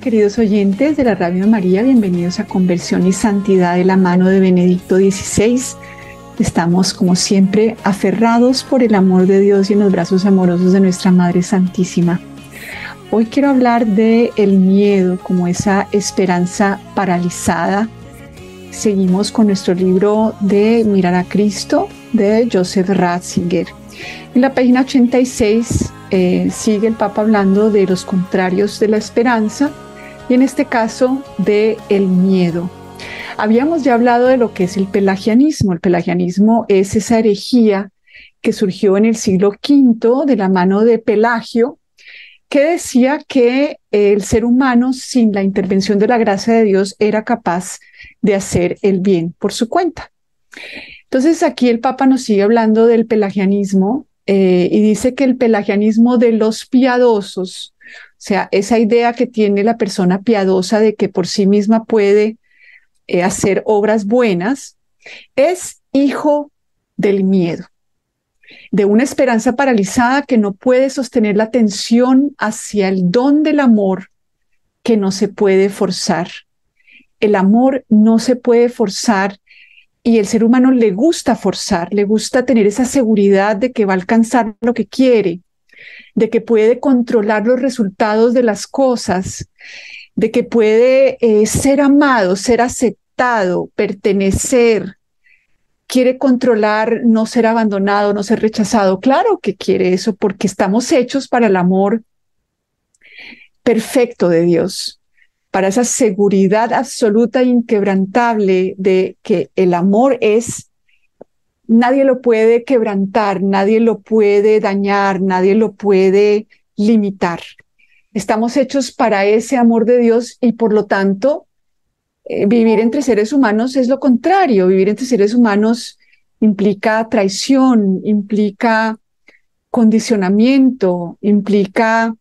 queridos oyentes de la Radio María, bienvenidos a Conversión y Santidad de la mano de Benedicto XVI. Estamos, como siempre, aferrados por el amor de Dios y en los brazos amorosos de nuestra Madre Santísima. Hoy quiero hablar de el miedo como esa esperanza paralizada. Seguimos con nuestro libro de Mirar a Cristo de Joseph Ratzinger. En la página 86 eh, sigue el Papa hablando de los contrarios de la esperanza y en este caso de el miedo. Habíamos ya hablado de lo que es el pelagianismo. El pelagianismo es esa herejía que surgió en el siglo V de la mano de Pelagio, que decía que el ser humano sin la intervención de la gracia de Dios era capaz de hacer el bien por su cuenta. Entonces aquí el Papa nos sigue hablando del pelagianismo eh, y dice que el pelagianismo de los piadosos, o sea, esa idea que tiene la persona piadosa de que por sí misma puede eh, hacer obras buenas, es hijo del miedo, de una esperanza paralizada que no puede sostener la atención hacia el don del amor que no se puede forzar. El amor no se puede forzar y el ser humano le gusta forzar, le gusta tener esa seguridad de que va a alcanzar lo que quiere, de que puede controlar los resultados de las cosas, de que puede eh, ser amado, ser aceptado, pertenecer, quiere controlar, no ser abandonado, no ser rechazado. Claro que quiere eso porque estamos hechos para el amor perfecto de Dios para esa seguridad absoluta e inquebrantable de que el amor es, nadie lo puede quebrantar, nadie lo puede dañar, nadie lo puede limitar. Estamos hechos para ese amor de Dios y por lo tanto eh, vivir entre seres humanos es lo contrario. Vivir entre seres humanos implica traición, implica condicionamiento, implica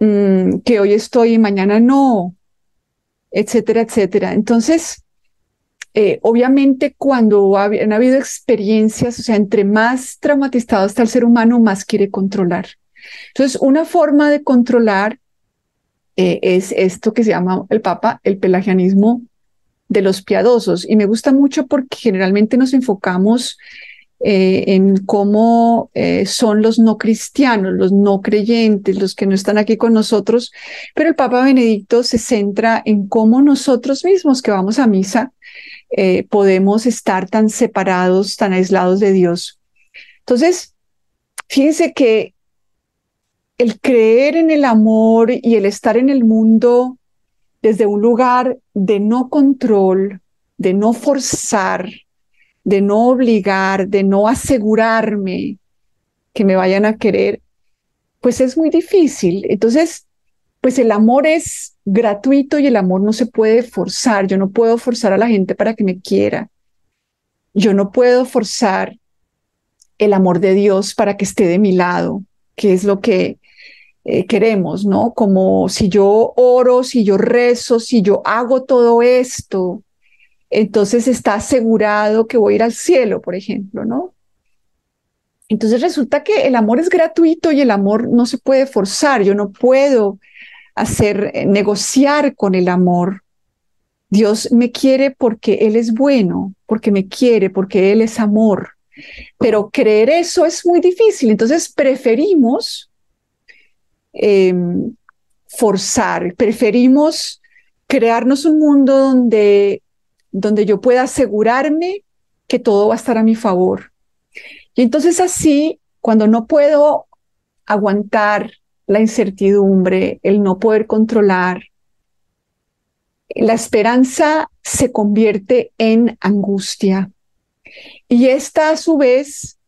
mm, que hoy estoy y mañana no, etcétera, etcétera. Entonces, eh, obviamente cuando han habido experiencias, o sea, entre más traumatizado está el ser humano, más quiere controlar. Entonces, una forma de controlar eh, es esto que se llama el Papa, el pelagianismo de los piadosos. Y me gusta mucho porque generalmente nos enfocamos eh, en cómo eh, son los no cristianos, los no creyentes, los que no están aquí con nosotros, pero el Papa Benedicto se centra en cómo nosotros mismos que vamos a misa eh, podemos estar tan separados, tan aislados de Dios. Entonces, fíjense que el creer en el amor y el estar en el mundo desde un lugar de no control, de no forzar, de no obligar, de no asegurarme que me vayan a querer, pues es muy difícil. Entonces, pues el amor es gratuito y el amor no se puede forzar. Yo no puedo forzar a la gente para que me quiera. Yo no puedo forzar el amor de Dios para que esté de mi lado, que es lo que eh, queremos, ¿no? Como si yo oro, si yo rezo, si yo hago todo esto, entonces está asegurado que voy a ir al cielo, por ejemplo, ¿no? Entonces resulta que el amor es gratuito y el amor no se puede forzar. Yo no puedo hacer eh, negociar con el amor. Dios me quiere porque Él es bueno, porque me quiere, porque Él es amor. Pero creer eso es muy difícil. Entonces preferimos em, forzar, preferimos crearnos un mundo donde donde yo pueda asegurarme que todo va a estar a mi favor. Y entonces así, cuando no puedo aguantar la incertidumbre, el no poder controlar, la esperanza se convierte en angustia. Y esta a su vez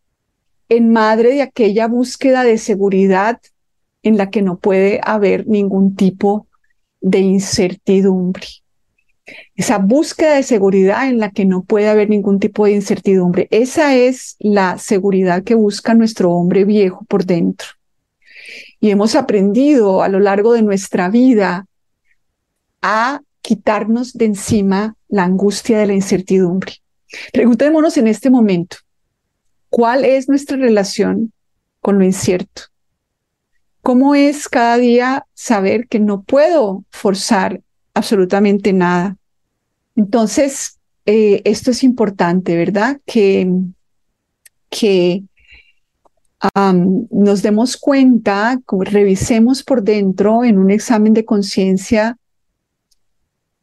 en madre de aquella búsqueda de seguridad en la que no puede haber ningún tipo de incertidumbre esa búsqueda de seguridad en la que no puede haber ningún tipo de incertidumbre. Esa es la seguridad que busca nuestro hombre viejo por dentro. Y hemos aprendido a lo largo de nuestra vida a quitarnos de encima la angustia de la incertidumbre. Preguntémonos en este momento, ¿cuál es nuestra relación con lo incierto? ¿Cómo es cada día saber que no puedo forzar absolutamente nada? Entonces, eh, esto es importante, ¿verdad? Que, que nos demos cuenta, revisemos por dentro en un examen de conciencia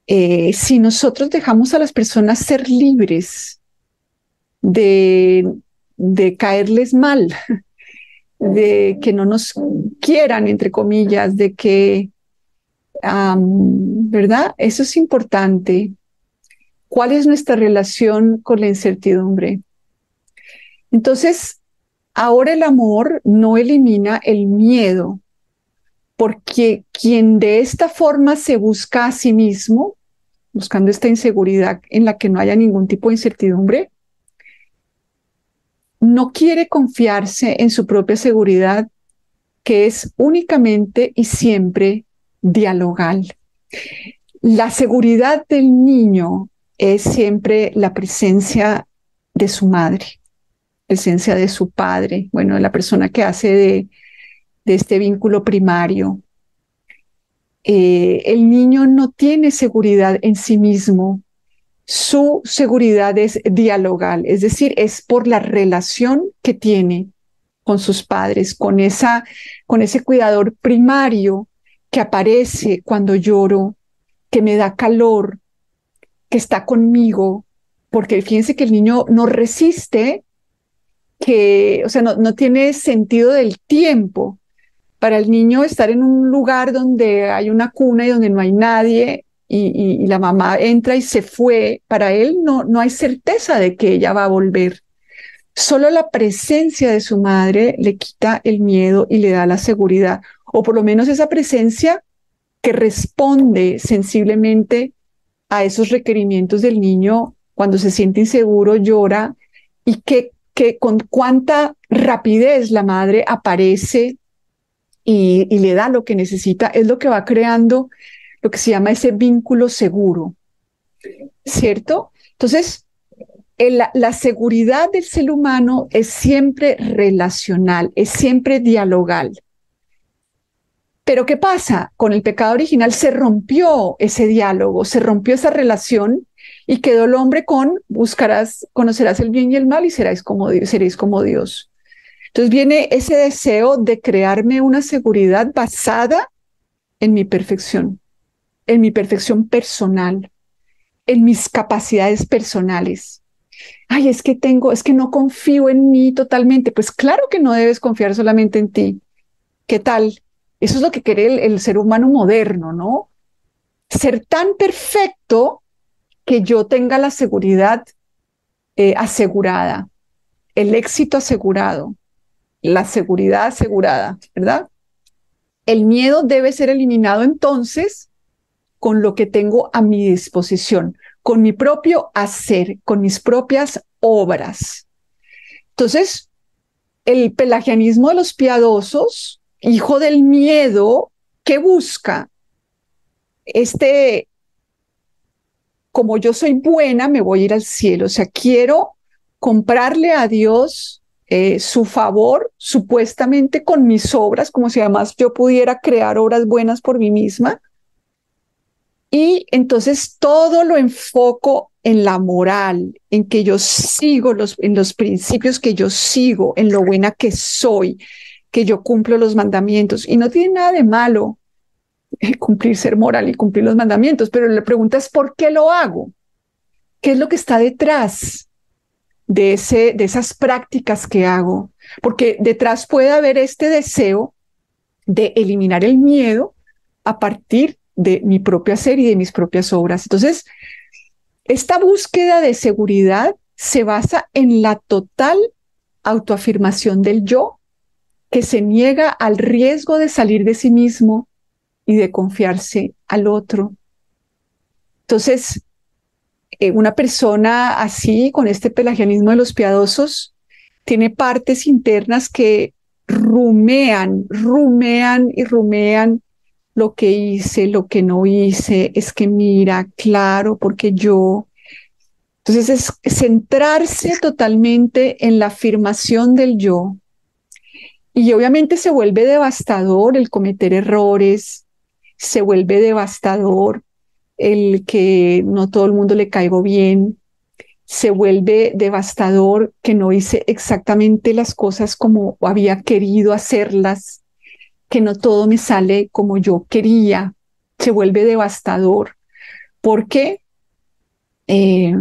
eh, si nosotros dejamos a las personas ser libres de, de caerles mal, de que no nos quieran, entre comillas, de que, ¿verdad? Eso es importante. ¿Cuál es nuestra relación con la incertidumbre? Entonces, ahora el amor no elimina el miedo, porque quien de esta forma se busca a sí mismo, buscando esta inseguridad en la que no haya ningún tipo de incertidumbre, no quiere confiarse en su propia seguridad, que es únicamente y siempre dialogal. La seguridad del niño es siempre la presencia de su madre, presencia de su padre, bueno, la persona que hace de, de este vínculo primario. Eh, el niño no tiene seguridad en sí mismo, su seguridad es dialogal, es decir, es por la relación que tiene con sus padres, con, esa, con ese cuidador primario que aparece cuando lloro, que me da calor, que está conmigo, porque fíjense que el niño no resiste, que, o sea, no, no tiene sentido del tiempo. Para el niño estar en un lugar donde hay una cuna y donde no hay nadie y, la mamá entra y se fue, para él no, no hay certeza de que ella va a volver. Solo la presencia de su madre le quita el miedo y le da la seguridad, o por lo menos esa presencia que responde sensiblemente a esos requerimientos del niño cuando se siente inseguro, llora y que, que con cuánta rapidez la madre aparece y, y le da lo que necesita, es lo que va creando lo que se llama ese vínculo seguro, ¿cierto? Entonces, la seguridad del ser humano es siempre relacional, es siempre dialogal. Pero ¿qué pasa? Con el pecado original se rompió ese diálogo, se rompió esa relación y quedó el hombre con buscarás, conocerás el bien y el mal y seréis como, seréis como Dios. Entonces viene ese deseo de crearme una seguridad basada en mi perfección en mi perfección personal, en mis capacidades personales. Ay, es que tengo, es que no confío en mí totalmente. Pues claro que no debes confiar solamente en ti. ¿Qué tal? Eso es lo que quiere el, ser humano moderno, ¿no? Ser tan perfecto que yo tenga la seguridad eh, asegurada, el éxito asegurado, la seguridad asegurada, ¿verdad? El miedo debe ser eliminado entonces con lo que tengo a mi disposición, con mi propio hacer, con mis propias obras. Entonces, el pelagianismo de los piadosos, hijo del miedo, ¿qué busca? Este, como yo soy buena, me voy a ir al cielo. O sea, quiero comprarle a Dios eh, su favor, supuestamente con mis obras, como si además yo pudiera crear obras buenas por mí misma. Y entonces todo lo enfoco en la moral, en que yo sigo los, en los principios que yo sigo, en lo buena que soy, que yo cumplo los mandamientos. Y no tiene nada de malo cumplir ser moral y cumplir los mandamientos, pero la pregunta es ¿por qué lo hago? ¿Qué es lo que está detrás de, ese, de esas prácticas que hago? Porque detrás puede haber este deseo de eliminar el miedo a partir de mi propia ser y de mis propias obras. Entonces, esta búsqueda de seguridad se basa en la total autoafirmación del yo, que se niega al riesgo de salir de sí mismo y de confiarse al otro. Entonces, eh, una persona así, con este pelagianismo de los piadosos, tiene partes internas que rumean, rumean y rumean lo que hice, lo que no hice, es que mira, claro, porque yo. Entonces es centrarse totalmente en la afirmación del yo. Y obviamente se vuelve devastador el cometer errores, se vuelve devastador el que no todo el mundo le caigo bien, se vuelve devastador que no hice exactamente las cosas como había querido hacerlas, que no todo me sale como yo quería, se vuelve devastador, porque eh,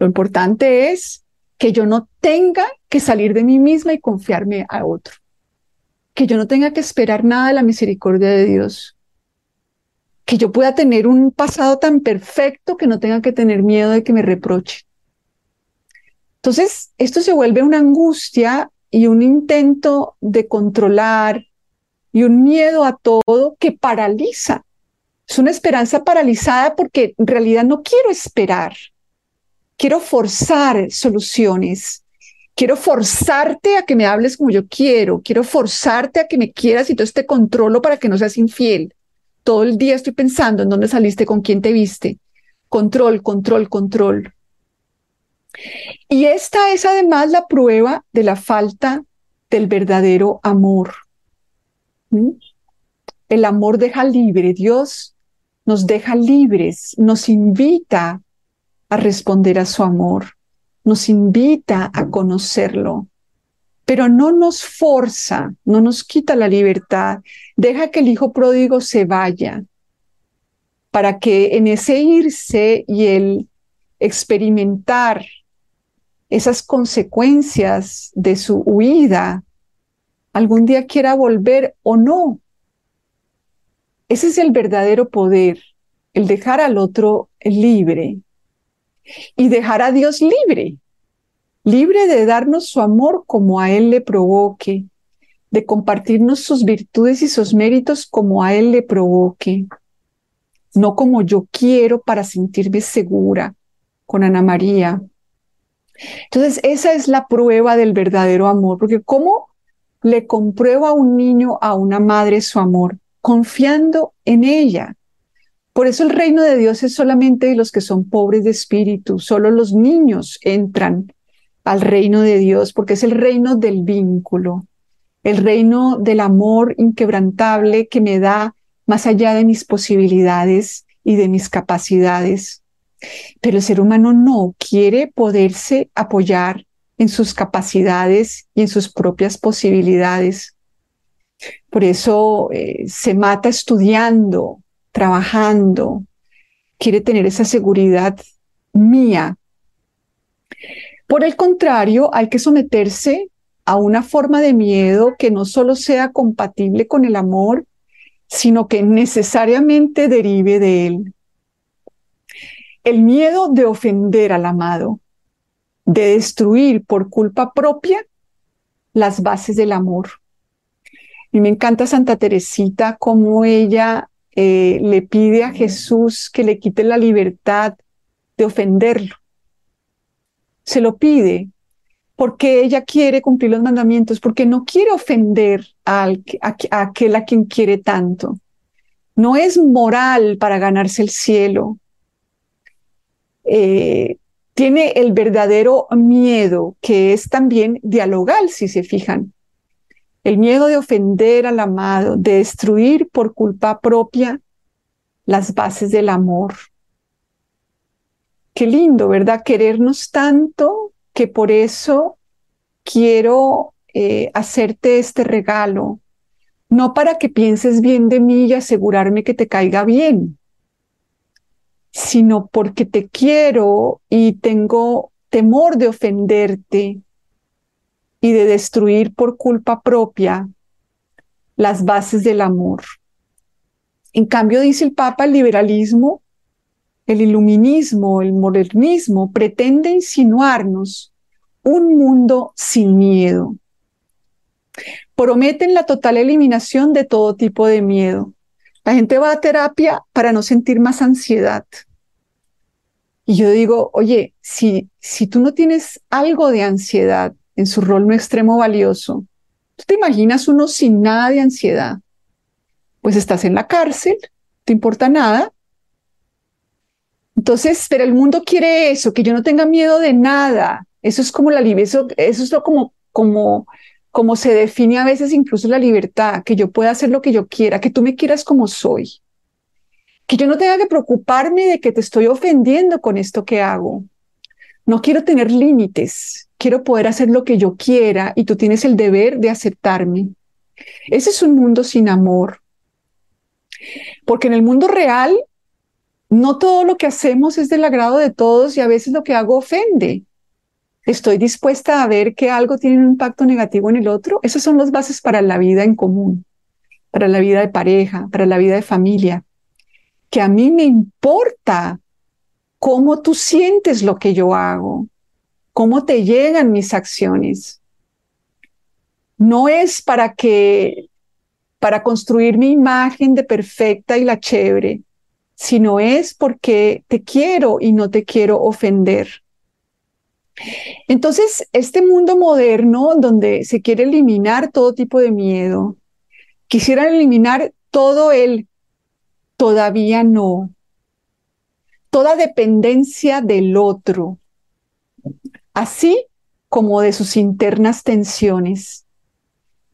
lo importante es que yo no tenga que salir de mí misma y confiarme a otro, que yo no tenga que esperar nada de la misericordia de Dios, que yo pueda tener un pasado tan perfecto que no tenga que tener miedo de que me reproche. Entonces, esto se vuelve una angustia y un intento de controlar y un miedo a todo que paraliza. Es una esperanza paralizada porque en realidad no quiero esperar. Quiero forzar soluciones. Quiero forzarte a que me hables como yo quiero. Quiero forzarte a que me quieras y entonces te controlo para que no seas infiel. Todo el día estoy pensando en dónde saliste, con quién te viste. Control, control, control. Y esta es además la prueba de la falta del verdadero amor. ¿Mm? El amor deja libre. Dios nos deja libres, nos invita a responder a su amor, nos invita a conocerlo, pero no nos forza, no nos quita la libertad, deja que el hijo pródigo se vaya, para que en ese irse y el experimentar esas consecuencias de su huida, algún día quiera volver o no. Ese es el verdadero poder, el dejar al otro libre y dejar a Dios libre, libre de darnos su amor como a Él le provoque, de compartirnos sus virtudes y sus méritos como a Él le provoque, no como yo quiero para sentirme segura con Ana María. Entonces, esa es la prueba del verdadero amor, porque ¿cómo le comprueba a un niño, a una madre su amor? Confiando en ella, por eso el reino de Dios es solamente de los que son pobres de espíritu, solo los niños entran al reino de Dios, porque es el reino del vínculo, el reino del amor inquebrantable que me da más allá de mis posibilidades y de mis capacidades. Pero el ser humano no quiere poderse apoyar en sus capacidades y en sus propias posibilidades. Por eso eh, se mata estudiando, trabajando, quiere tener esa seguridad mía. Por el contrario, hay que someterse a una forma de miedo que no solo sea compatible con el amor, sino que necesariamente derive de él. El miedo de ofender al amado, de destruir por culpa propia las bases del amor. Y me encanta Santa Teresita como ella eh, le pide a Jesús que le quite la libertad de ofenderlo. Se lo pide porque ella quiere cumplir los mandamientos, porque no quiere ofender a, aquel a quien quiere tanto. No es moral para ganarse el cielo. Eh, tiene el verdadero miedo, que es también dialogal, si se fijan el miedo de ofender al amado, de destruir por culpa propia las bases del amor. Qué lindo, ¿verdad? Querernos tanto que por eso quiero eh, hacerte este regalo, no para que pienses bien de mí y asegurarme que te caiga bien, sino porque te quiero y tengo temor de ofenderte y de destruir por culpa propia las bases del amor. En cambio, dice el Papa, el liberalismo, el iluminismo, el modernismo pretende insinuarnos un mundo sin miedo. Prometen la total eliminación de todo tipo de miedo. La gente va a terapia para no sentir más ansiedad. Y yo digo, oye, si, si tú no tienes algo de ansiedad, en su rol no extremo valioso. ¿Tú te imaginas uno sin nada de ansiedad? Pues estás en la cárcel, ¿te importa nada? Entonces, pero el mundo quiere eso, que yo no tenga miedo de nada. Eso es como la eso, eso es lo como, como, como se define a veces incluso la libertad, que yo pueda hacer lo que yo quiera, que tú me quieras como soy, que yo no tenga que preocuparme de que te estoy ofendiendo con esto que hago. No quiero tener límites, quiero poder hacer lo que yo quiera y tú tienes el deber de aceptarme. Ese es un mundo sin amor. Porque en el mundo real, no todo lo que hacemos es del agrado de todos y a veces lo que hago ofende. Estoy dispuesta a ver que algo tiene un impacto negativo en el otro. Esas son las bases para la vida en común, para la vida de pareja, para la vida de familia. Que a mí me importa cómo tú sientes lo que yo hago, cómo te llegan mis acciones. No es para que, para construir mi imagen de perfecta y la chévere, sino es porque te quiero y no te quiero ofender. Entonces, este mundo moderno donde se quiere eliminar todo tipo de miedo, quisieran eliminar todo el todavía no, toda dependencia del otro, así como de sus internas tensiones.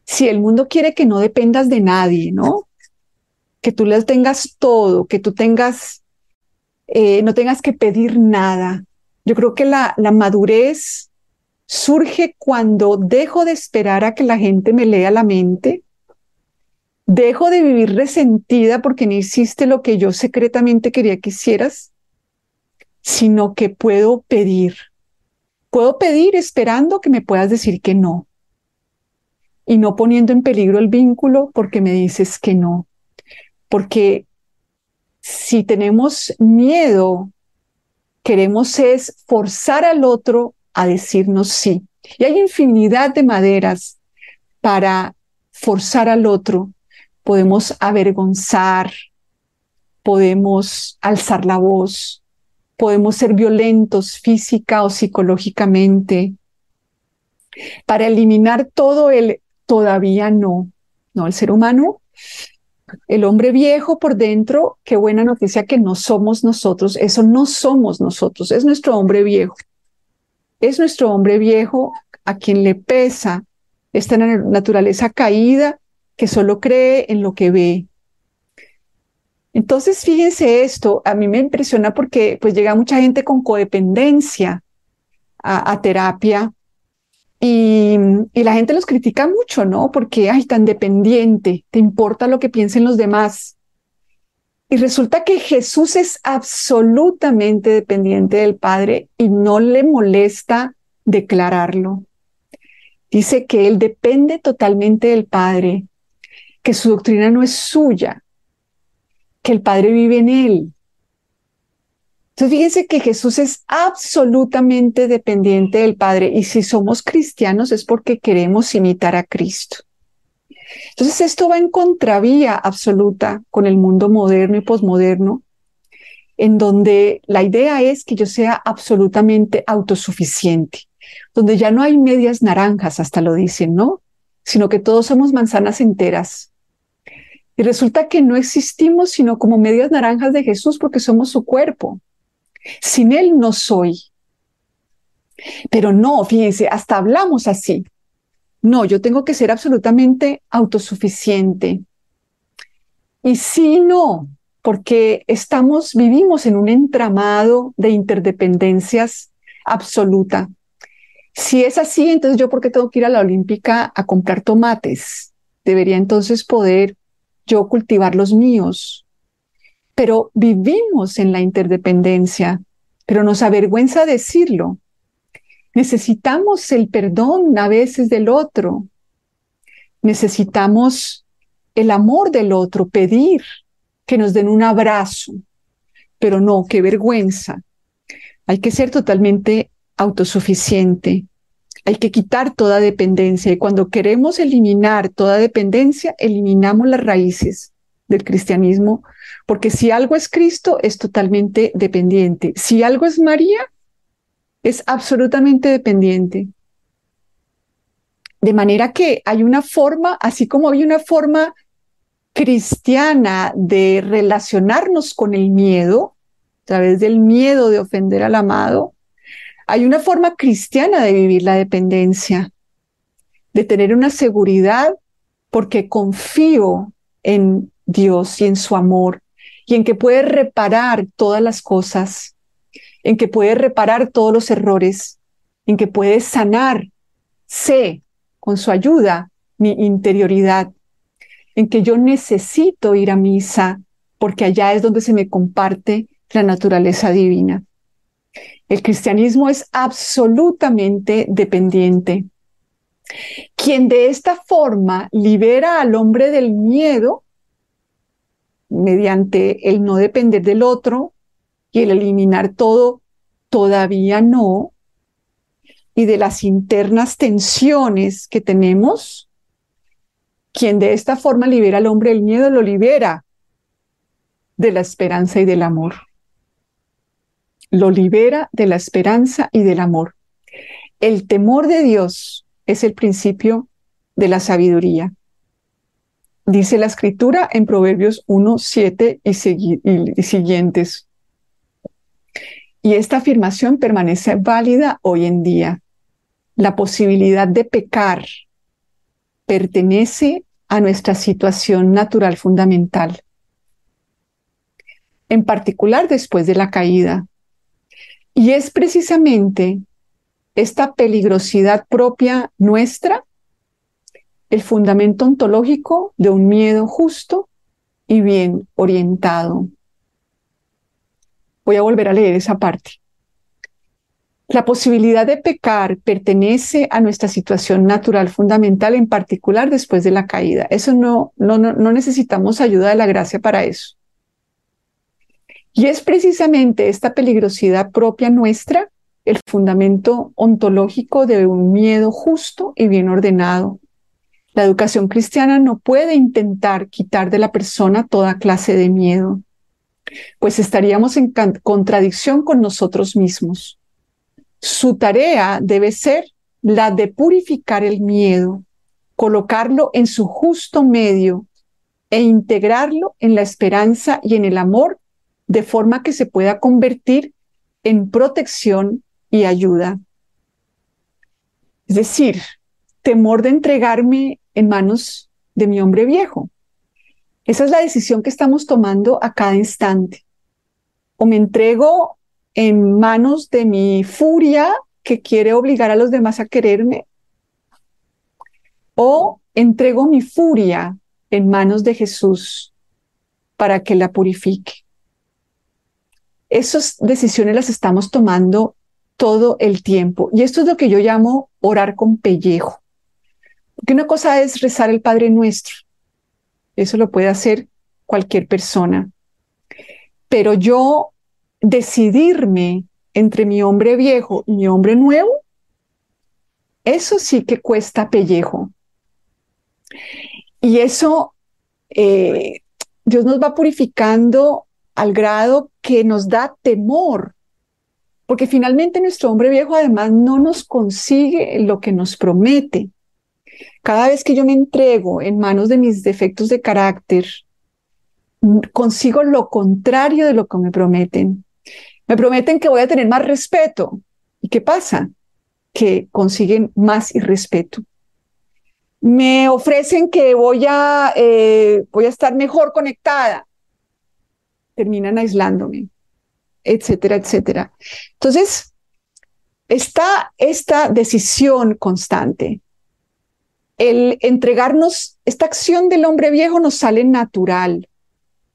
Si el mundo quiere que no dependas de nadie, ¿no? Que tú les tengas todo, que tú tengas, eh, no tengas que pedir nada, yo creo que la, la madurez surge cuando dejo de esperar a que la gente me lea la mente, dejo de vivir resentida porque no hiciste lo que yo secretamente quería que hicieras, sino que puedo pedir. Puedo pedir esperando que me puedas decir que no y no poniendo en peligro el vínculo porque me dices que no. Porque si tenemos miedo queremos es forzar al otro a decirnos sí. Y hay infinidad de maneras para forzar al otro. Podemos avergonzar, podemos alzar la voz, podemos ser violentos física o psicológicamente. Para eliminar todo el todavía no. No, el ser humano el hombre viejo por dentro, qué buena noticia que no somos nosotros, eso no somos nosotros, es nuestro hombre viejo. Es nuestro hombre viejo a quien le pesa esta naturaleza caída que solo cree en lo que ve. Entonces, fíjense esto, a mí me impresiona porque pues llega mucha gente con codependencia a, a terapia y, la gente los critica mucho, ¿no? Porque, ay, tan dependiente, te importa lo que piensen los demás. Y resulta que Jesús es absolutamente dependiente del Padre y no le molesta declararlo. Dice que él depende totalmente del Padre, que su doctrina no es suya, que el Padre vive en él, entonces, fíjense que Jesús es absolutamente dependiente del Padre y si somos cristianos es porque queremos imitar a Cristo. Entonces, esto va en contravía absoluta con el mundo moderno y posmoderno, en donde la idea es que yo sea absolutamente autosuficiente, donde ya no hay medias naranjas, hasta lo dicen, ¿no? Sino que todos somos manzanas enteras. Y resulta que no existimos sino como medias naranjas de Jesús porque somos su cuerpo. Sin Él no soy. Pero no, fíjense, hasta hablamos así. No, yo tengo que ser absolutamente autosuficiente. Y si no, porque estamos, vivimos en un entramado de interdependencias absoluta. Si es así, entonces yo, ¿por qué tengo que ir a la Olímpica a comprar tomates? Debería entonces poder yo cultivar los míos, pero vivimos en la interdependencia, pero nos avergüenza decirlo. Necesitamos el perdón a veces del otro. Necesitamos el amor del otro, pedir que nos den un abrazo. Pero no, qué vergüenza. Hay que ser totalmente autosuficiente. Hay que quitar toda dependencia. Y cuando queremos eliminar toda dependencia, eliminamos las raíces del cristianismo porque si algo es Cristo, es totalmente dependiente. Si algo es María, es absolutamente dependiente. De manera que hay una forma, así como hay una forma cristiana de relacionarnos con el miedo, a través del miedo de ofender al amado, hay una forma cristiana de vivir la dependencia. de tener una seguridad porque confío en Dios y en su amor y en que puede reparar todas las cosas, en que puede reparar todos los errores, en que puede sanar, sé, con su ayuda, mi interioridad, en que yo necesito ir a misa porque allá es donde se me comparte la naturaleza divina. El cristianismo es absolutamente dependiente. Quien de esta forma libera al hombre del miedo mediante el no depender del otro y el eliminar todo, todavía no, y de las internas tensiones que tenemos, quien de esta forma libera al hombre del miedo, lo libera de la esperanza y del amor. Lo libera de la esperanza y del amor. El temor de Dios es el principio de la sabiduría. Dice la escritura en Proverbios 1, 7 y, y siguientes. Y esta afirmación permanece válida hoy en día. La posibilidad de pecar pertenece a nuestra situación natural fundamental, en particular después de la caída. Y es precisamente esta peligrosidad propia nuestra el fundamento ontológico de un miedo justo y bien orientado. Voy a volver a leer esa parte. La posibilidad de pecar pertenece a nuestra situación natural fundamental, en particular después de la caída. Eso no, no, no, necesitamos ayuda de la gracia para eso. Y es precisamente esta peligrosidad propia nuestra el fundamento ontológico de un miedo justo y bien ordenado. La educación cristiana no puede intentar quitar de la persona toda clase de miedo, pues estaríamos en contradicción con nosotros mismos. Su tarea debe ser la de purificar el miedo, colocarlo en su justo medio e integrarlo en la esperanza y en el amor de forma que se pueda convertir en protección y ayuda. Es decir, temor de entregarme en manos de mi hombre viejo. Esa es la decisión que estamos tomando a cada instante. O me entrego en manos de mi furia que quiere obligar a los demás a quererme, o entrego mi furia en manos de Jesús para que la purifique. Esas decisiones las estamos tomando todo el tiempo. Y esto es lo que yo llamo orar con pellejo. Porque una cosa es rezar el Padre Nuestro. Eso lo puede hacer cualquier persona. Pero yo decidirme entre mi hombre viejo y mi hombre nuevo, eso sí que cuesta pellejo. Y eso eh, Dios nos va purificando al grado que nos da temor porque finalmente nuestro hombre viejo además no nos consigue lo que nos promete. Cada vez que yo me entrego en manos de mis defectos de carácter, consigo lo contrario de lo que me prometen. Me prometen que voy a tener más respeto. ¿Y qué pasa? Que consiguen más irrespeto. Me ofrecen que voy a, eh, voy a estar mejor conectada. Terminan aislándome etcétera, etcétera. Entonces, está esta decisión constante. El entregarnos, esta acción del hombre viejo nos sale natural,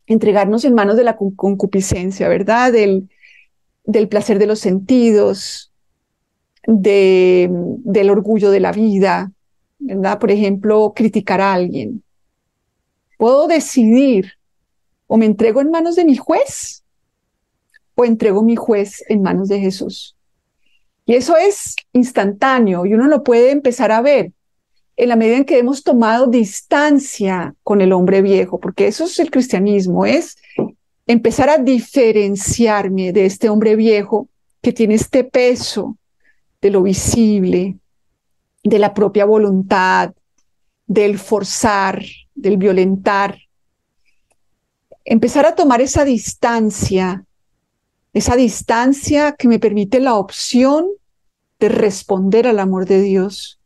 entregarnos en manos de la concupiscencia, ¿verdad? Del, del placer de los sentidos, de, del orgullo de la vida, ¿verdad? Por ejemplo, criticar a alguien. Puedo decidir o me entrego en manos de mi juez o entrego mi juez en manos de Jesús. Y eso es instantáneo y uno lo puede empezar a ver en la medida en que hemos tomado distancia con el hombre viejo, porque eso es el cristianismo, es empezar a diferenciarme de este hombre viejo que tiene este peso de lo visible, de la propia voluntad, del forzar, del violentar. Empezar a tomar esa distancia esa distancia que me permite la opción de responder al amor de Dios.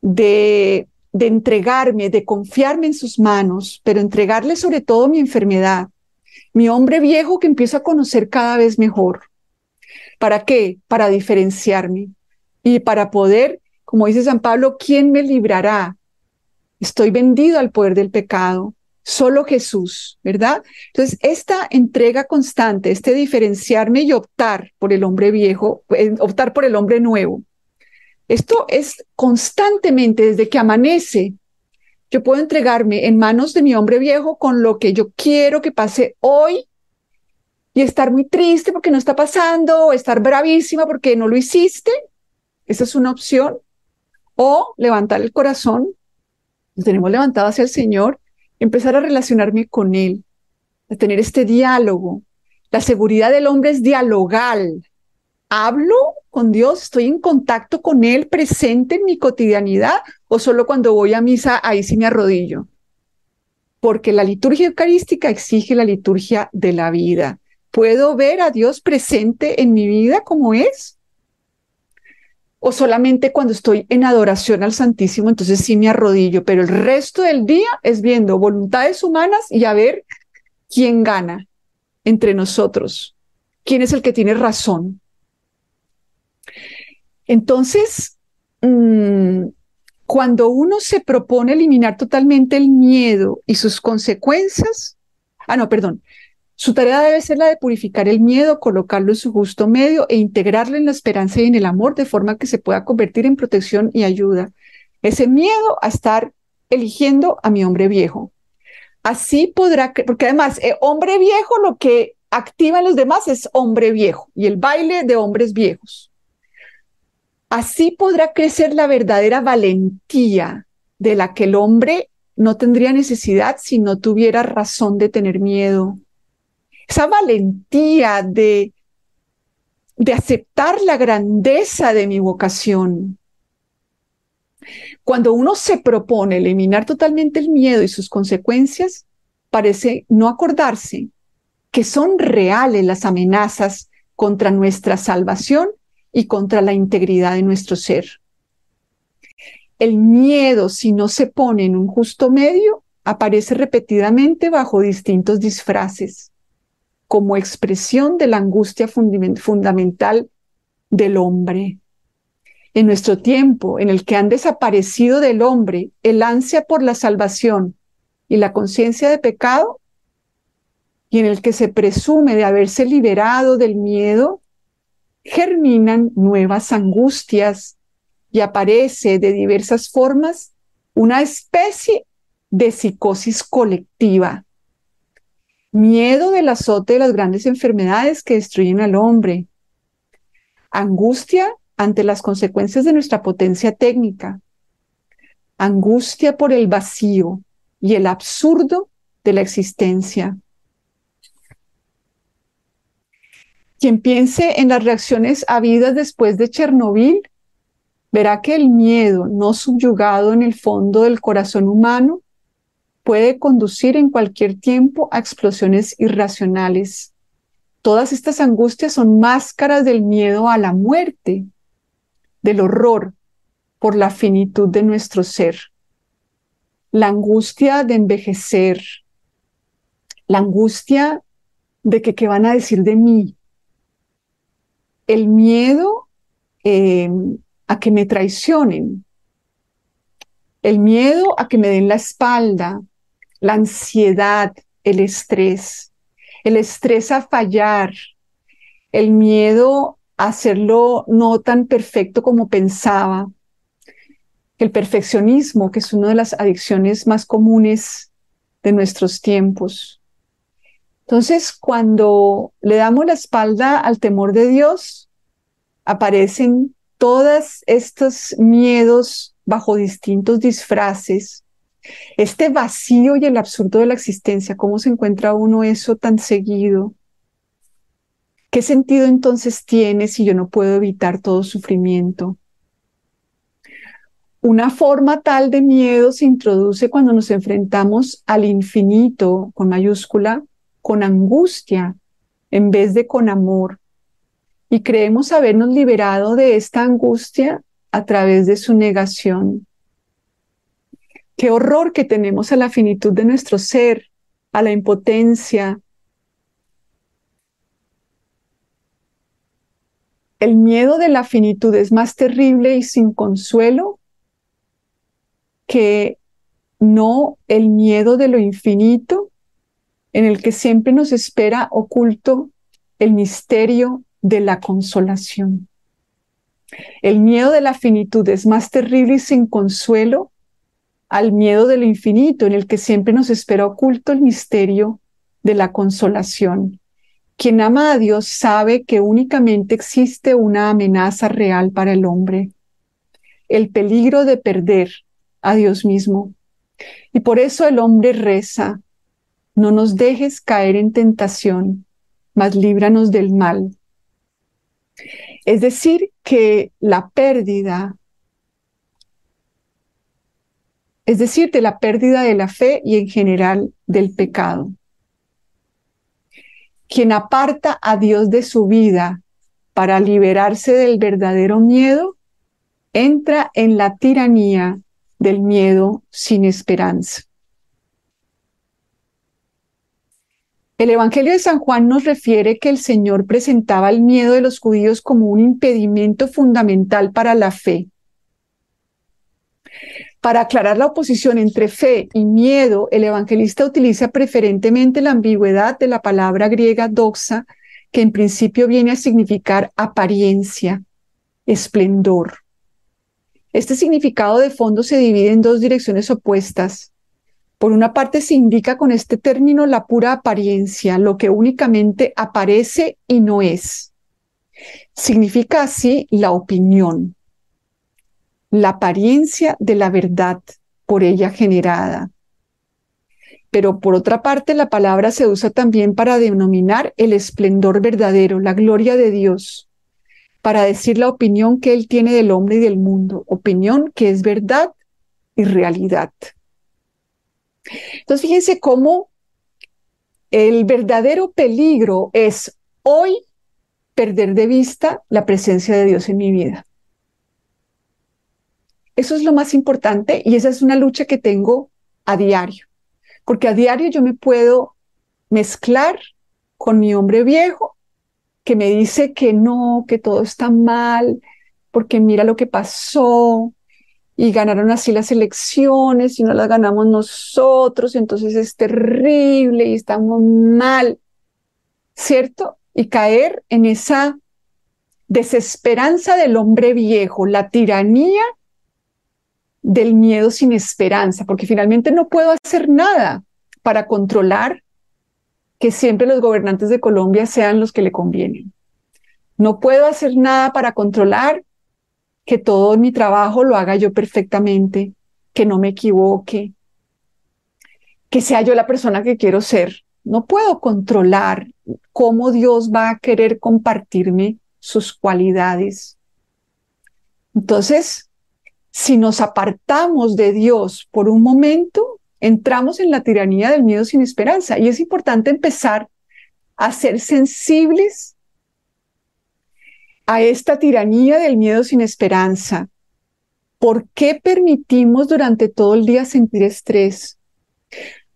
de, de entregarme, de confiarme en sus manos, pero entregarle sobre todo mi enfermedad, mi hombre viejo que empiezo a conocer cada vez mejor. ¿Para qué? Para diferenciarme y para poder, como dice San Pablo, ¿quién me librará? Estoy vendido al poder del pecado. Solo Jesús, ¿verdad? Entonces, esta entrega constante, este diferenciarme y optar por el hombre viejo, eh, optar por el hombre nuevo, esto es constantemente desde que amanece. Yo puedo entregarme en manos de mi hombre viejo con lo que yo quiero que pase hoy y estar muy triste porque no está pasando, estar bravísima porque no lo hiciste. Esa es una opción. O levantar el corazón, tenemos levantado hacia el Señor, empezar a relacionarme con Él, a tener este diálogo. La seguridad del hombre es dialogal. Hablo con Dios, estoy en contacto con Él, presente en mi cotidianidad, o solo cuando voy a misa, ahí sí me arrodillo. Porque la liturgia eucarística exige la liturgia de la vida. ¿Puedo ver a Dios presente en mi vida como es? ¿O solamente cuando estoy en adoración al Santísimo, entonces sí me arrodillo, pero el resto del día es viendo voluntades humanas y a ver quién gana entre nosotros, quién es el que tiene razón? Entonces, mm, cuando uno se propone eliminar totalmente el miedo y sus consecuencias, ah, no, perdón, su tarea debe ser la de purificar el miedo, colocarlo en su justo medio e integrarlo en la esperanza y en el amor de forma que se pueda convertir en protección y ayuda. Ese miedo a estar eligiendo a mi hombre viejo. Así podrá, porque además, eh, hombre viejo lo que activa en los demás es hombre viejo y el baile de hombres viejos. Así podrá crecer la verdadera valentía de la que el hombre no tendría necesidad si no tuviera razón de tener miedo. Esa valentía de, de aceptar la grandeza de mi vocación. Cuando uno se propone eliminar totalmente el miedo y sus consecuencias, parece no acordarse que son reales las amenazas contra nuestra salvación y contra la integridad de nuestro ser. El miedo, si no se pone en un justo medio, aparece repetidamente bajo distintos disfraces, como expresión de la angustia fundamental del hombre. En nuestro tiempo, en el que han desaparecido del hombre el ansia por la salvación y la conciencia de pecado, y en el que se presume de haberse liberado del miedo, germinan nuevas angustias y aparece de diversas formas una especie de psicosis colectiva. Miedo del azote de las grandes enfermedades que destruyen al hombre. Angustia ante las consecuencias de nuestra potencia técnica. Angustia por el vacío y el absurdo de la existencia. Quien piense en las reacciones habidas después de Chernobyl, verá que el miedo no subyugado en el fondo del corazón humano puede conducir en cualquier tiempo a explosiones irracionales. Todas estas angustias son máscaras del miedo a la muerte, del horror por la finitud de nuestro ser, la angustia de envejecer, la angustia de que qué van a decir de mí, el miedo em, a que me traicionen, el miedo a que me den la espalda, la ansiedad, el estrés, el estrés a fallar, el miedo a hacerlo no tan perfecto como pensaba, el perfeccionismo, que es una de las adicciones más comunes de nuestros tiempos, entonces, cuando le damos la espalda al temor de Dios, aparecen todos estos miedos bajo distintos disfraces, este vacío y el absurdo de la existencia, ¿cómo se encuentra uno eso tan seguido? ¿Qué sentido entonces tiene si yo no puedo evitar todo sufrimiento? Una forma tal de miedo se introduce cuando nos enfrentamos al infinito con mayúscula con angustia en vez de con amor. Y creemos habernos liberado de esta angustia a través de su negación. Qué horror que tenemos a la finitud de nuestro ser, a la impotencia. El miedo de la finitud es más terrible y sin consuelo que no el miedo de lo infinito en el que siempre nos espera oculto el misterio de la consolación. El miedo de la finitud es más terrible y sin consuelo al miedo de lo infinito, en el que siempre nos espera oculto el misterio de la consolación. Quien ama a Dios sabe que únicamente existe una amenaza real para el hombre, el peligro de perder a Dios mismo. Y por eso el hombre reza, no nos dejes caer en tentación, mas líbranos del mal. Es decir, que la pérdida, es decir, de la pérdida de la fe y en general del pecado. Quien aparta a Dios de su vida para liberarse del verdadero miedo, entra en la tiranía del miedo sin esperanza. El Evangelio de San Juan nos refiere que el Señor presentaba el miedo de los judíos como un impedimento fundamental para la fe. Para aclarar la oposición entre fe y miedo, el evangelista utiliza preferentemente la ambigüedad de la palabra griega doxa, que en principio viene a significar apariencia, esplendor. Este significado de fondo se divide en dos direcciones opuestas. Por una parte se indica con este término la pura apariencia, lo que únicamente aparece y no es. Significa así la opinión, la apariencia de la verdad por ella generada. Pero por otra parte, la palabra se usa también para denominar el esplendor verdadero, la gloria de Dios, para decir la opinión que Él tiene del hombre y del mundo, opinión que es verdad y realidad. Entonces, fíjense cómo el verdadero peligro es hoy perder de vista la presencia de Dios en mi vida. Eso es lo más importante y esa es una lucha que tengo a diario, porque a diario yo me puedo mezclar con mi hombre viejo que me dice que no, que todo está mal, porque mira lo que pasó, y ganaron así las elecciones y no las ganamos nosotros, entonces es terrible y estamos mal, ¿cierto? Y caer en esa desesperanza del hombre viejo, la tiranía del miedo sin esperanza, porque finalmente no puedo hacer nada para controlar que siempre los gobernantes de Colombia sean los que le convienen. No puedo hacer nada para controlar que todo mi trabajo lo haga yo perfectamente, que no me equivoque, que sea yo la persona que quiero ser. No puedo controlar cómo Dios va a querer compartirme sus cualidades. Entonces, si nos apartamos de Dios por un momento, entramos en la tiranía del miedo sin esperanza. Y es importante empezar a ser sensibles a esta tiranía del miedo sin esperanza? ¿Por qué permitimos durante todo el día sentir estrés?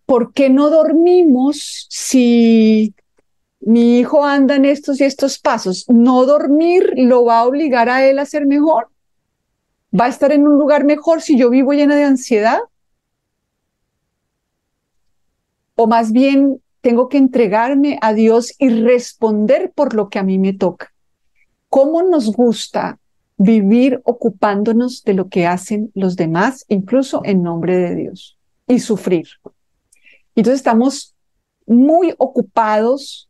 ¿Por qué no dormimos si mi hijo anda en estos y estos pasos? ¿No dormir lo va a obligar a él a ser mejor? ¿Va a estar en un lugar mejor si yo vivo llena de ansiedad? ¿O más bien tengo que entregarme a Dios y responder por lo que a mí me toca? cómo nos gusta vivir ocupándonos de lo que hacen los demás, incluso en nombre de Dios, y sufrir. Entonces estamos muy ocupados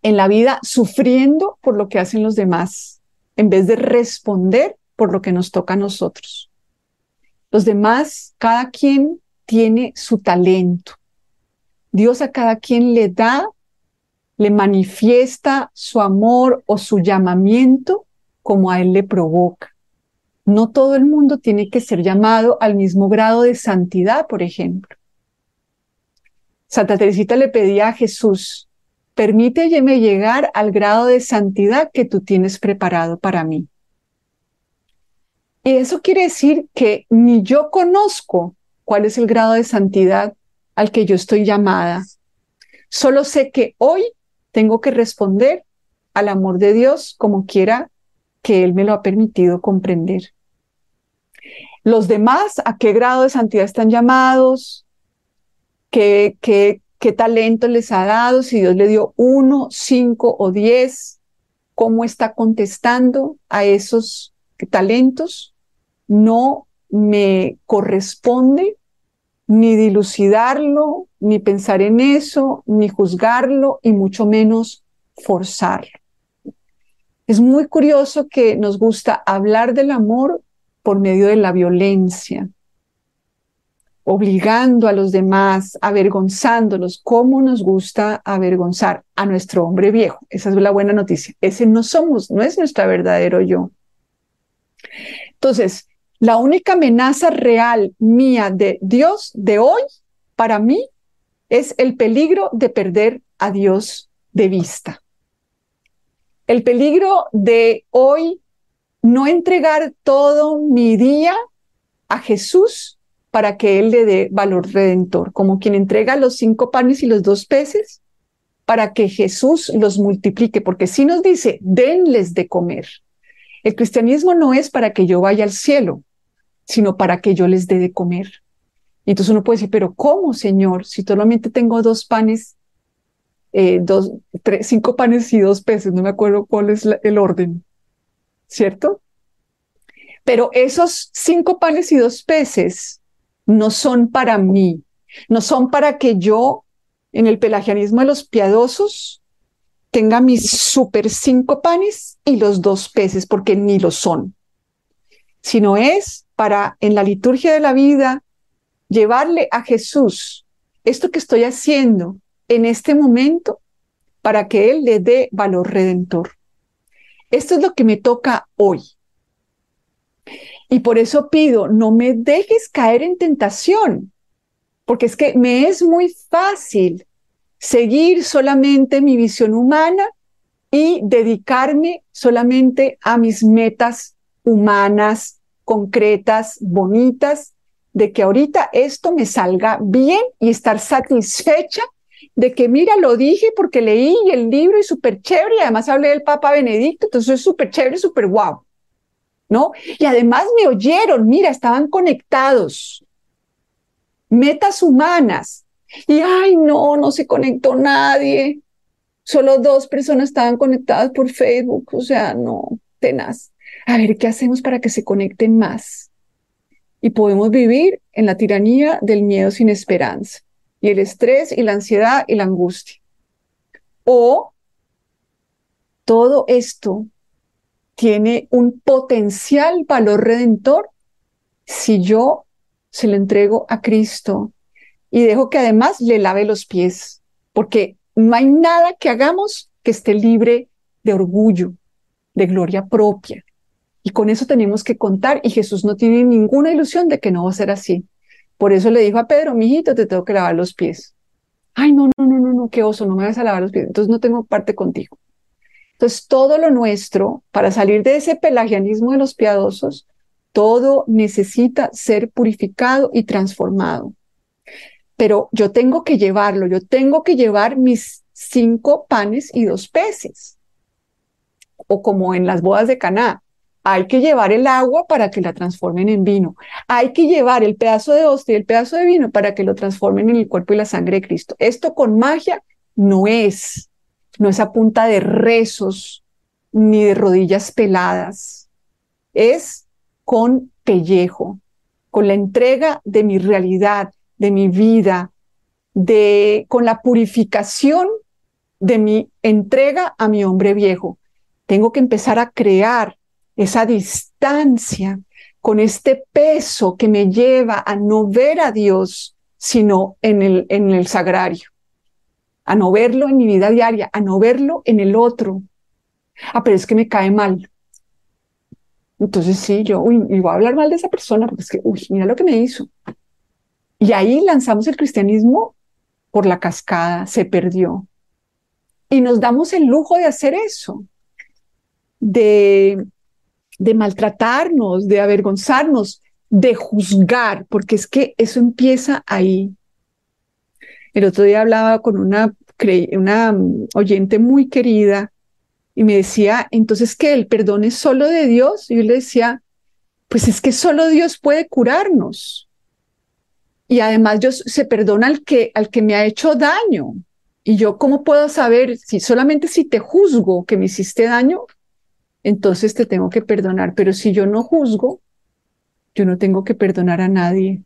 en la vida sufriendo por lo que hacen los demás, en vez de responder por lo que nos toca a nosotros. Los demás, cada quien tiene su talento. Dios a cada quien le da le manifiesta su amor o su llamamiento como a él le provoca. No todo el mundo tiene que ser llamado al mismo grado de santidad, por ejemplo. Santa Teresita le pedía a Jesús, permíteme llegar al grado de santidad que tú tienes preparado para mí. Y eso quiere decir que ni yo conozco cuál es el grado de santidad al que yo estoy llamada. Solo sé que hoy tengo que responder al amor de Dios como quiera que Él me lo ha permitido comprender. Los demás, ¿a qué grado de santidad están llamados? ¿Qué, qué, qué talento les ha dado? Si Dios le dio uno, cinco o diez, ¿cómo está contestando a esos talentos? no me corresponde ni dilucidarlo, ni pensar en eso, ni juzgarlo, y mucho menos forzarlo. Es muy curioso que nos gusta hablar del amor por medio de la violencia, obligando a los demás, avergonzándolos, como nos gusta avergonzar a nuestro hombre viejo. Esa es la buena noticia. Ese no somos, no es nuestro verdadero yo. Entonces, la única amenaza real mía de Dios de hoy, para mí, es el peligro de perder a Dios de vista. El peligro de hoy no entregar todo mi día a Jesús para que Él le dé valor redentor, como quien entrega los cinco panes y los dos peces para que Jesús los multiplique, porque si nos dice, denles de comer. El cristianismo no es para que yo vaya al cielo, sino para que yo les dé de comer. Y entonces uno puede decir, pero ¿cómo, Señor? Si solamente tengo dos panes, eh, dos, tres, cinco panes y dos peces, no me acuerdo cuál es el orden, ¿cierto? Pero esos cinco panes y dos peces no son para mí, no son para que yo, en el pelagianismo de los piadosos, tenga mis super cinco panes y los dos peces, porque ni lo son, sino es para en la liturgia de la vida llevarle a Jesús esto que estoy haciendo en este momento para que Él le dé valor redentor. Esto es lo que me toca hoy. Y por eso pido, no me dejes caer en tentación, porque es que me es muy fácil seguir solamente mi visión humana y dedicarme solamente a mis metas humanas, concretas, bonitas, de que ahorita esto me salga bien y estar satisfecha de que, mira, lo dije porque leí el libro y súper chévere, y además hablé del Papa Benedicto, entonces es súper chévere, súper guau, ¿no? Y además me oyeron, mira, estaban conectados, metas humanas, y ay, no, no se conectó nadie, solo dos personas estaban conectadas por Facebook, o sea, no, tenaz a ver qué hacemos para que se conecten más. Y podemos vivir en la tiranía del miedo sin esperanza, y el estrés y la ansiedad y la angustia. O todo esto tiene un potencial valor redentor si yo se lo entrego a Cristo y dejo que además le lave los pies, porque no hay nada que hagamos que esté libre de orgullo, de gloria propia. Y con eso tenemos que contar y Jesús no tiene ninguna ilusión de que no va a ser así. Por eso le dijo a Pedro, mijito, te tengo que lavar los pies. Ay, no, no, no, no, no, qué oso, no me vas a lavar los pies. Entonces no tengo parte contigo. Entonces todo lo nuestro, para salir de ese pelagianismo de los piadosos, todo necesita ser purificado y transformado. Pero yo tengo que llevarlo, yo tengo que llevar mis cinco panes y dos peces. O como en las bodas de Caná, hay que llevar el agua para que la transformen en vino. Hay que llevar el pedazo de hostia y el pedazo de vino para que lo transformen en el cuerpo y la sangre de Cristo. Esto con magia no es, no es a punta de rezos ni de rodillas peladas. Es con pellejo, con la entrega de mi realidad, de mi vida, de con la purificación de mi entrega a mi hombre viejo. Tengo que empezar a crear esa distancia con este peso que me lleva a no ver a Dios, sino en el, en el sagrario, a no verlo en mi vida diaria, a no verlo en el otro. Ah, pero es que me cae mal. Entonces sí, yo, voy a hablar mal de esa persona, porque es que, uy, mira lo que me hizo. Y ahí lanzamos el cristianismo por la cascada, se perdió. Y nos damos el lujo de hacer eso, de de maltratarnos, de avergonzarnos, de juzgar, porque es que eso empieza ahí. El otro día hablaba con una, mm, oyente muy querida y me decía, entonces que el perdón es solo de Dios. Y yo le decía, pues es que solo Dios puede curarnos. Y además Dios se perdona al que, al que me ha hecho daño. Y yo, ¿cómo puedo saber si solamente si te juzgo que me hiciste daño, entonces te tengo que perdonar? Pero si yo no juzgo, yo no tengo que perdonar a nadie.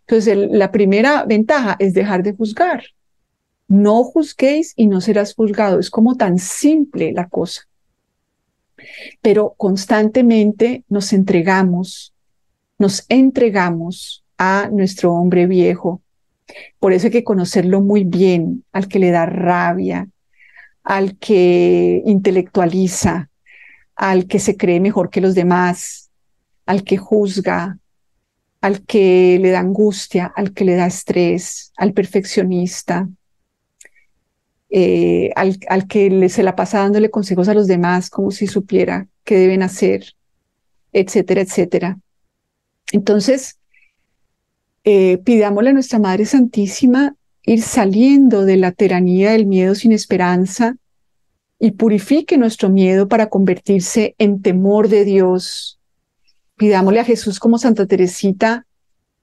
Entonces, la primera ventaja es dejar de juzgar. No juzguéis y no serás juzgado. Es como tan simple la cosa. Pero constantemente nos entregamos, nos entregamos a nuestro hombre viejo. Por eso hay que conocerlo muy bien, al que le da rabia, al que intelectualiza, al que se cree mejor que los demás, al que juzga, al que le da angustia, al que le da estrés, al perfeccionista, eh, al, que le, se la pasa dándole consejos a los demás como si supiera qué deben hacer, etcétera, etcétera. Entonces, eh, pidámosle a nuestra Madre Santísima ir saliendo de la tiranía del miedo sin esperanza y purifique nuestro miedo para convertirse en temor de Dios. Pidámosle a Jesús como Santa Teresita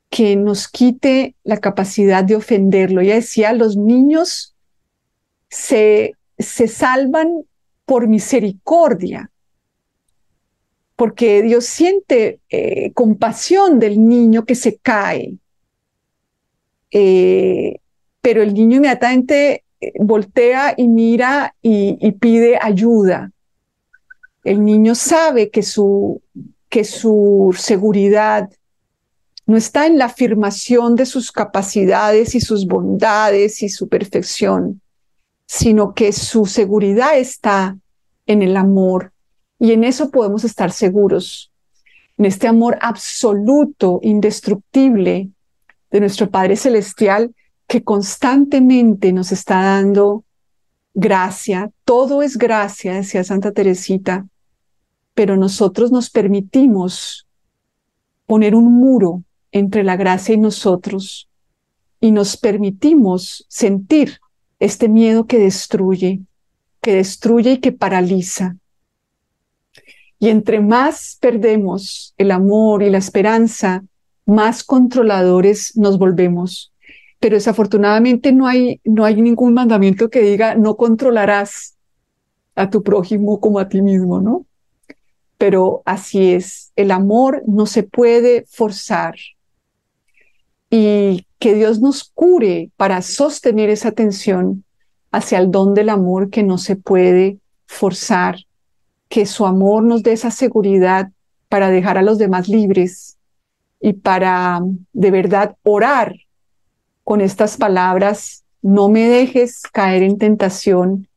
que nos quite la capacidad de ofenderlo. Ella decía, los niños se, se salvan por misericordia, porque Dios siente eh, compasión del niño que se cae. Eh, pero el niño inmediatamente eh, voltea y mira y, pide ayuda. El niño sabe que su, que su seguridad no está en la afirmación de sus capacidades y sus bondades y su perfección, sino que su seguridad está en el amor. Y en eso podemos estar seguros, en este amor absoluto, indestructible, de nuestro Padre Celestial que constantemente nos está dando gracia. Todo es gracia, decía Santa Teresita, pero nosotros nos permitimos poner un muro entre la gracia y nosotros y nos permitimos sentir este miedo que destruye, que destruye y que paraliza. Y entre más perdemos el amor y la esperanza más controladores nos volvemos. Pero desafortunadamente no hay, no hay ningún mandamiento que diga no controlarás a tu prójimo como a ti mismo, ¿no? Pero así es, el amor no se puede forzar. Y que Dios nos cure para sostener esa tensión hacia el don del amor que no se puede forzar, que su amor nos dé esa seguridad para dejar a los demás libres y para de verdad orar con estas palabras, no me dejes caer en tentación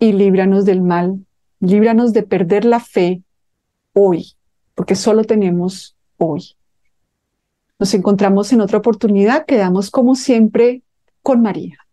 y líbranos del mal, líbranos de perder la fe hoy, porque solo tenemos hoy. Nos encontramos en otra oportunidad, quedamos como siempre con María.